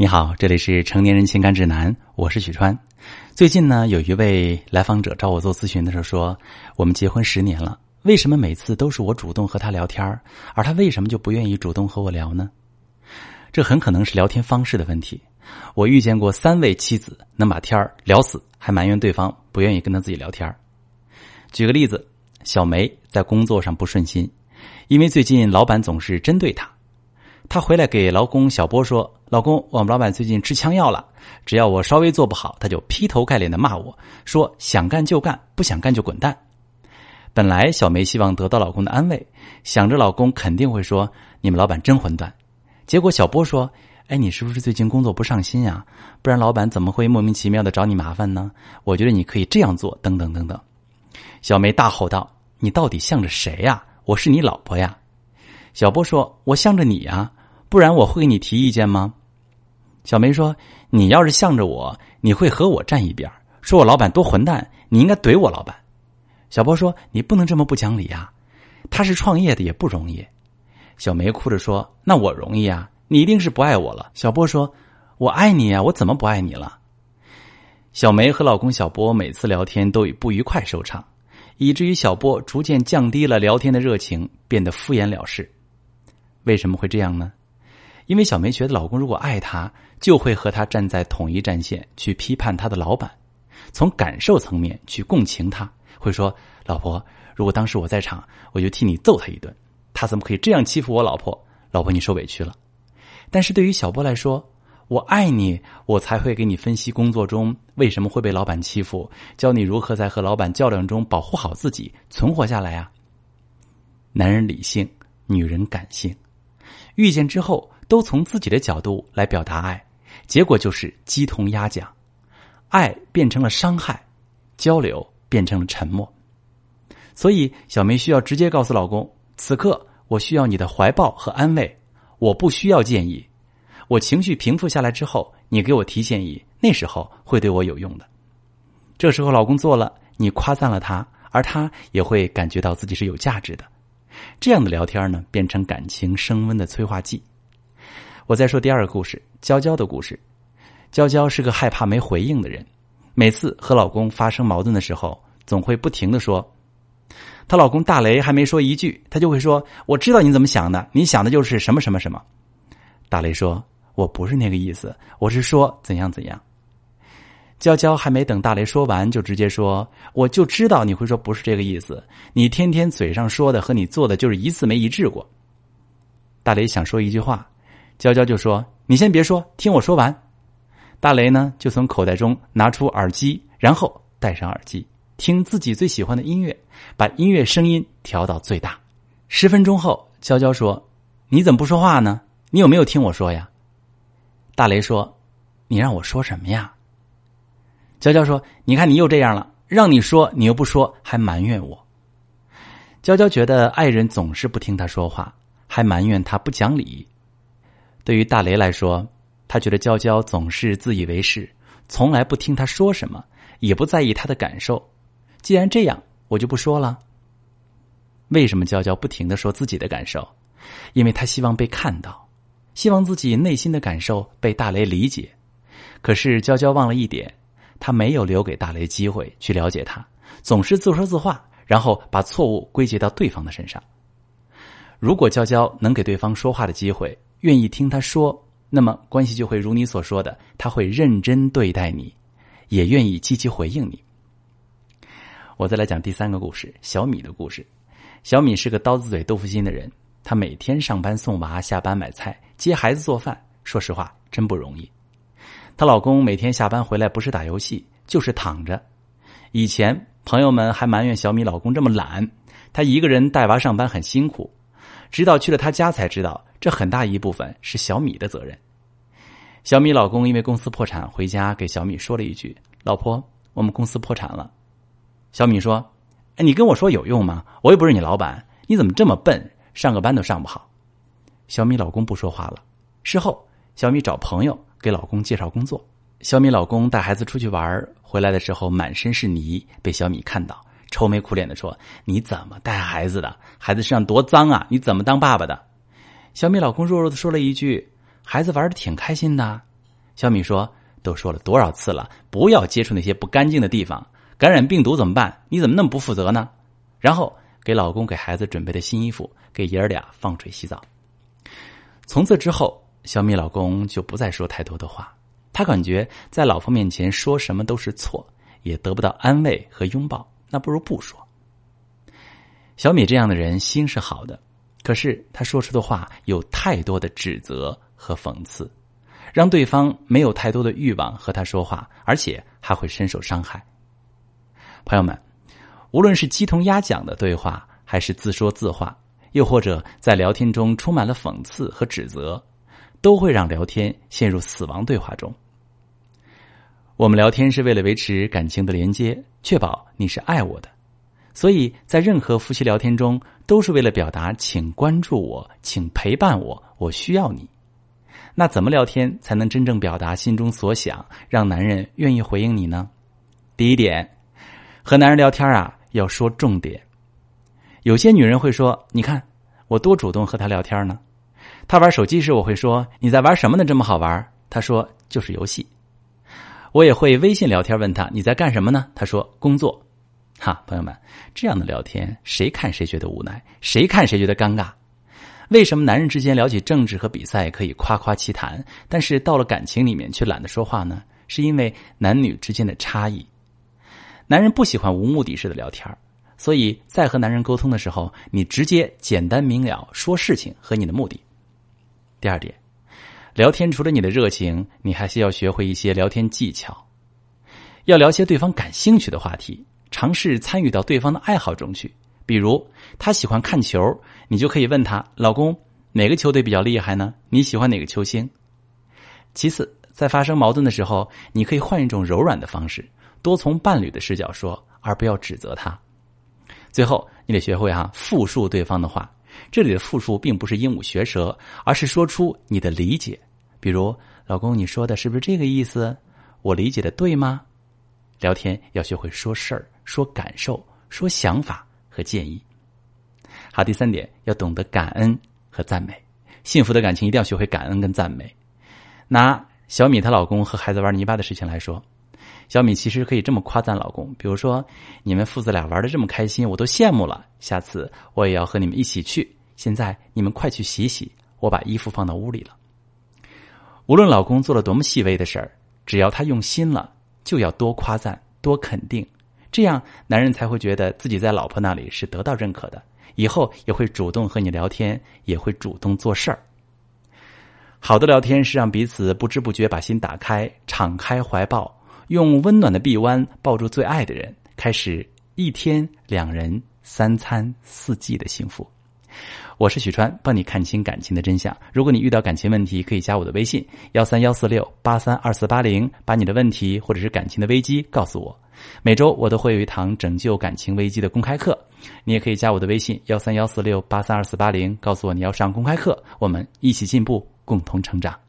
你好，这里是成年人情感指南，我是许川。最近呢，有一位来访者找我做咨询的时候说，我们结婚十年了，为什么每次都是我主动和他聊天而他为什么就不愿意主动和我聊呢？这很可能是聊天方式的问题。我遇见过三位妻子能把天儿聊死，还埋怨对方不愿意跟他自己聊天举个例子，小梅在工作上不顺心，因为最近老板总是针对她。她回来给老公小波说：“老公，我们老板最近吃枪药了，只要我稍微做不好，他就劈头盖脸的骂我，说想干就干，不想干就滚蛋。”本来小梅希望得到老公的安慰，想着老公肯定会说：“你们老板真混蛋。”结果小波说：“哎，你是不是最近工作不上心呀？不然老板怎么会莫名其妙的找你麻烦呢？我觉得你可以这样做，等等等等。”小梅大吼道：“你到底向着谁呀？我是你老婆呀！”小波说：“我向着你呀。”不然我会给你提意见吗？小梅说：“你要是向着我，你会和我站一边，说我老板多混蛋，你应该怼我老板。”小波说：“你不能这么不讲理呀，他是创业的也不容易。”小梅哭着说：“那我容易啊，你一定是不爱我了。”小波说：“我爱你啊，我怎么不爱你了？”小梅和老公小波每次聊天都以不愉快收场，以至于小波逐渐降低了聊天的热情，变得敷衍了事。为什么会这样呢？因为小梅觉得老公如果爱她，就会和她站在统一战线去批判她的老板，从感受层面去共情她，会说：“老婆，如果当时我在场，我就替你揍他一顿。他怎么可以这样欺负我老婆？老婆，你受委屈了。”但是对于小波来说，我爱你，我才会给你分析工作中为什么会被老板欺负，教你如何在和老板较量中保护好自己，存活下来啊。男人理性，女人感性，遇见之后。都从自己的角度来表达爱，结果就是鸡同鸭讲，爱变成了伤害，交流变成了沉默。所以小梅需要直接告诉老公：此刻我需要你的怀抱和安慰，我不需要建议。我情绪平复下来之后，你给我提建议，那时候会对我有用的。这时候老公做了，你夸赞了他，而他也会感觉到自己是有价值的。这样的聊天呢，变成感情升温的催化剂。我再说第二个故事，娇娇的故事。娇娇是个害怕没回应的人，每次和老公发生矛盾的时候，总会不停的说。她老公大雷还没说一句，她就会说：“我知道你怎么想的，你想的就是什么什么什么。”大雷说：“我不是那个意思，我是说怎样怎样。”娇娇还没等大雷说完，就直接说：“我就知道你会说不是这个意思，你天天嘴上说的和你做的就是一次没一致过。”大雷想说一句话。娇娇就说：“你先别说，听我说完。”大雷呢，就从口袋中拿出耳机，然后戴上耳机，听自己最喜欢的音乐，把音乐声音调到最大。十分钟后，娇娇说：“你怎么不说话呢？你有没有听我说呀？”大雷说：“你让我说什么呀？”娇娇说：“你看你又这样了，让你说你又不说，还埋怨我。”娇娇觉得爱人总是不听她说话，还埋怨她不讲理。对于大雷来说，他觉得娇娇总是自以为是，从来不听他说什么，也不在意他的感受。既然这样，我就不说了。为什么娇娇不停的说自己的感受？因为他希望被看到，希望自己内心的感受被大雷理解。可是娇娇忘了一点，她没有留给大雷机会去了解他，总是自说自话，然后把错误归结到对方的身上。如果娇娇能给对方说话的机会，愿意听他说，那么关系就会如你所说的，他会认真对待你，也愿意积极回应你。我再来讲第三个故事，小米的故事。小米是个刀子嘴豆腐心的人，她每天上班送娃，下班买菜，接孩子做饭，说实话真不容易。她老公每天下班回来不是打游戏就是躺着。以前朋友们还埋怨小米老公这么懒，她一个人带娃上班很辛苦。直到去了他家才知道，这很大一部分是小米的责任。小米老公因为公司破产回家，给小米说了一句：“老婆，我们公司破产了。”小米说：“哎，你跟我说有用吗？我又不是你老板，你怎么这么笨，上个班都上不好？”小米老公不说话了。事后，小米找朋友给老公介绍工作。小米老公带孩子出去玩，回来的时候满身是泥，被小米看到。愁眉苦脸的说：“你怎么带孩子的？孩子身上多脏啊！你怎么当爸爸的？”小米老公弱弱的说了一句：“孩子玩的挺开心的。”小米说：“都说了多少次了，不要接触那些不干净的地方，感染病毒怎么办？你怎么那么不负责呢？”然后给老公给孩子准备的新衣服，给爷儿俩放水洗澡。从此之后，小米老公就不再说太多的话。他感觉在老婆面前说什么都是错，也得不到安慰和拥抱，那不如不说。小米这样的人心是好的，可是他说出的话有太多的指责和讽刺，让对方没有太多的欲望和他说话，而且还会深受伤害。朋友们，无论是鸡同鸭讲的对话，还是自说自话，又或者在聊天中充满了讽刺和指责。都会让聊天陷入死亡对话中。我们聊天是为了维持感情的连接，确保你是爱我的，所以在任何夫妻聊天中，都是为了表达请关注我，请陪伴我，我需要你。那怎么聊天才能真正表达心中所想，让男人愿意回应你呢？第一点，和男人聊天啊，要说重点。有些女人会说：“你看，我多主动和他聊天呢。”他玩手机时，我会说：“你在玩什么呢？这么好玩？”他说：“就是游戏。”我也会微信聊天问他：“你在干什么呢？”他说：“工作。”哈，朋友们，这样的聊天，谁看谁觉得无奈，谁看谁觉得尴尬。为什么男人之间聊起政治和比赛可以夸夸其谈，但是到了感情里面却懒得说话呢？是因为男女之间的差异。男人不喜欢无目的式的聊天所以在和男人沟通的时候，你直接简单明了说事情和你的目的。第二点，聊天除了你的热情，你还需要学会一些聊天技巧。要聊些对方感兴趣的话题，尝试参与到对方的爱好中去。比如他喜欢看球，你就可以问他：“老公，哪个球队比较厉害呢？你喜欢哪个球星？”其次，在发生矛盾的时候，你可以换一种柔软的方式，多从伴侣的视角说，而不要指责他。最后，你得学会哈复述对方的话。这里的复述并不是鹦鹉学舌，而是说出你的理解。比如，老公，你说的是不是这个意思？我理解的对吗？聊天要学会说事儿、说感受、说想法和建议。好，第三点要懂得感恩和赞美。幸福的感情一定要学会感恩跟赞美。拿小米她老公和孩子玩泥巴的事情来说。小米其实可以这么夸赞老公，比如说你们父子俩玩的这么开心，我都羡慕了。下次我也要和你们一起去。现在你们快去洗洗，我把衣服放到屋里了。无论老公做了多么细微的事儿，只要他用心了，就要多夸赞、多肯定，这样男人才会觉得自己在老婆那里是得到认可的，以后也会主动和你聊天，也会主动做事儿。好的聊天是让彼此不知不觉把心打开，敞开怀抱。用温暖的臂弯抱住最爱的人，开始一天两人三餐四季的幸福。我是许川，帮你看清感情的真相。如果你遇到感情问题，可以加我的微信幺三幺四六八三二四八零，把你的问题或者是感情的危机告诉我。每周我都会有一堂拯救感情危机的公开课，你也可以加我的微信幺三幺四六八三二四八零，告诉我你要上公开课，我们一起进步，共同成长。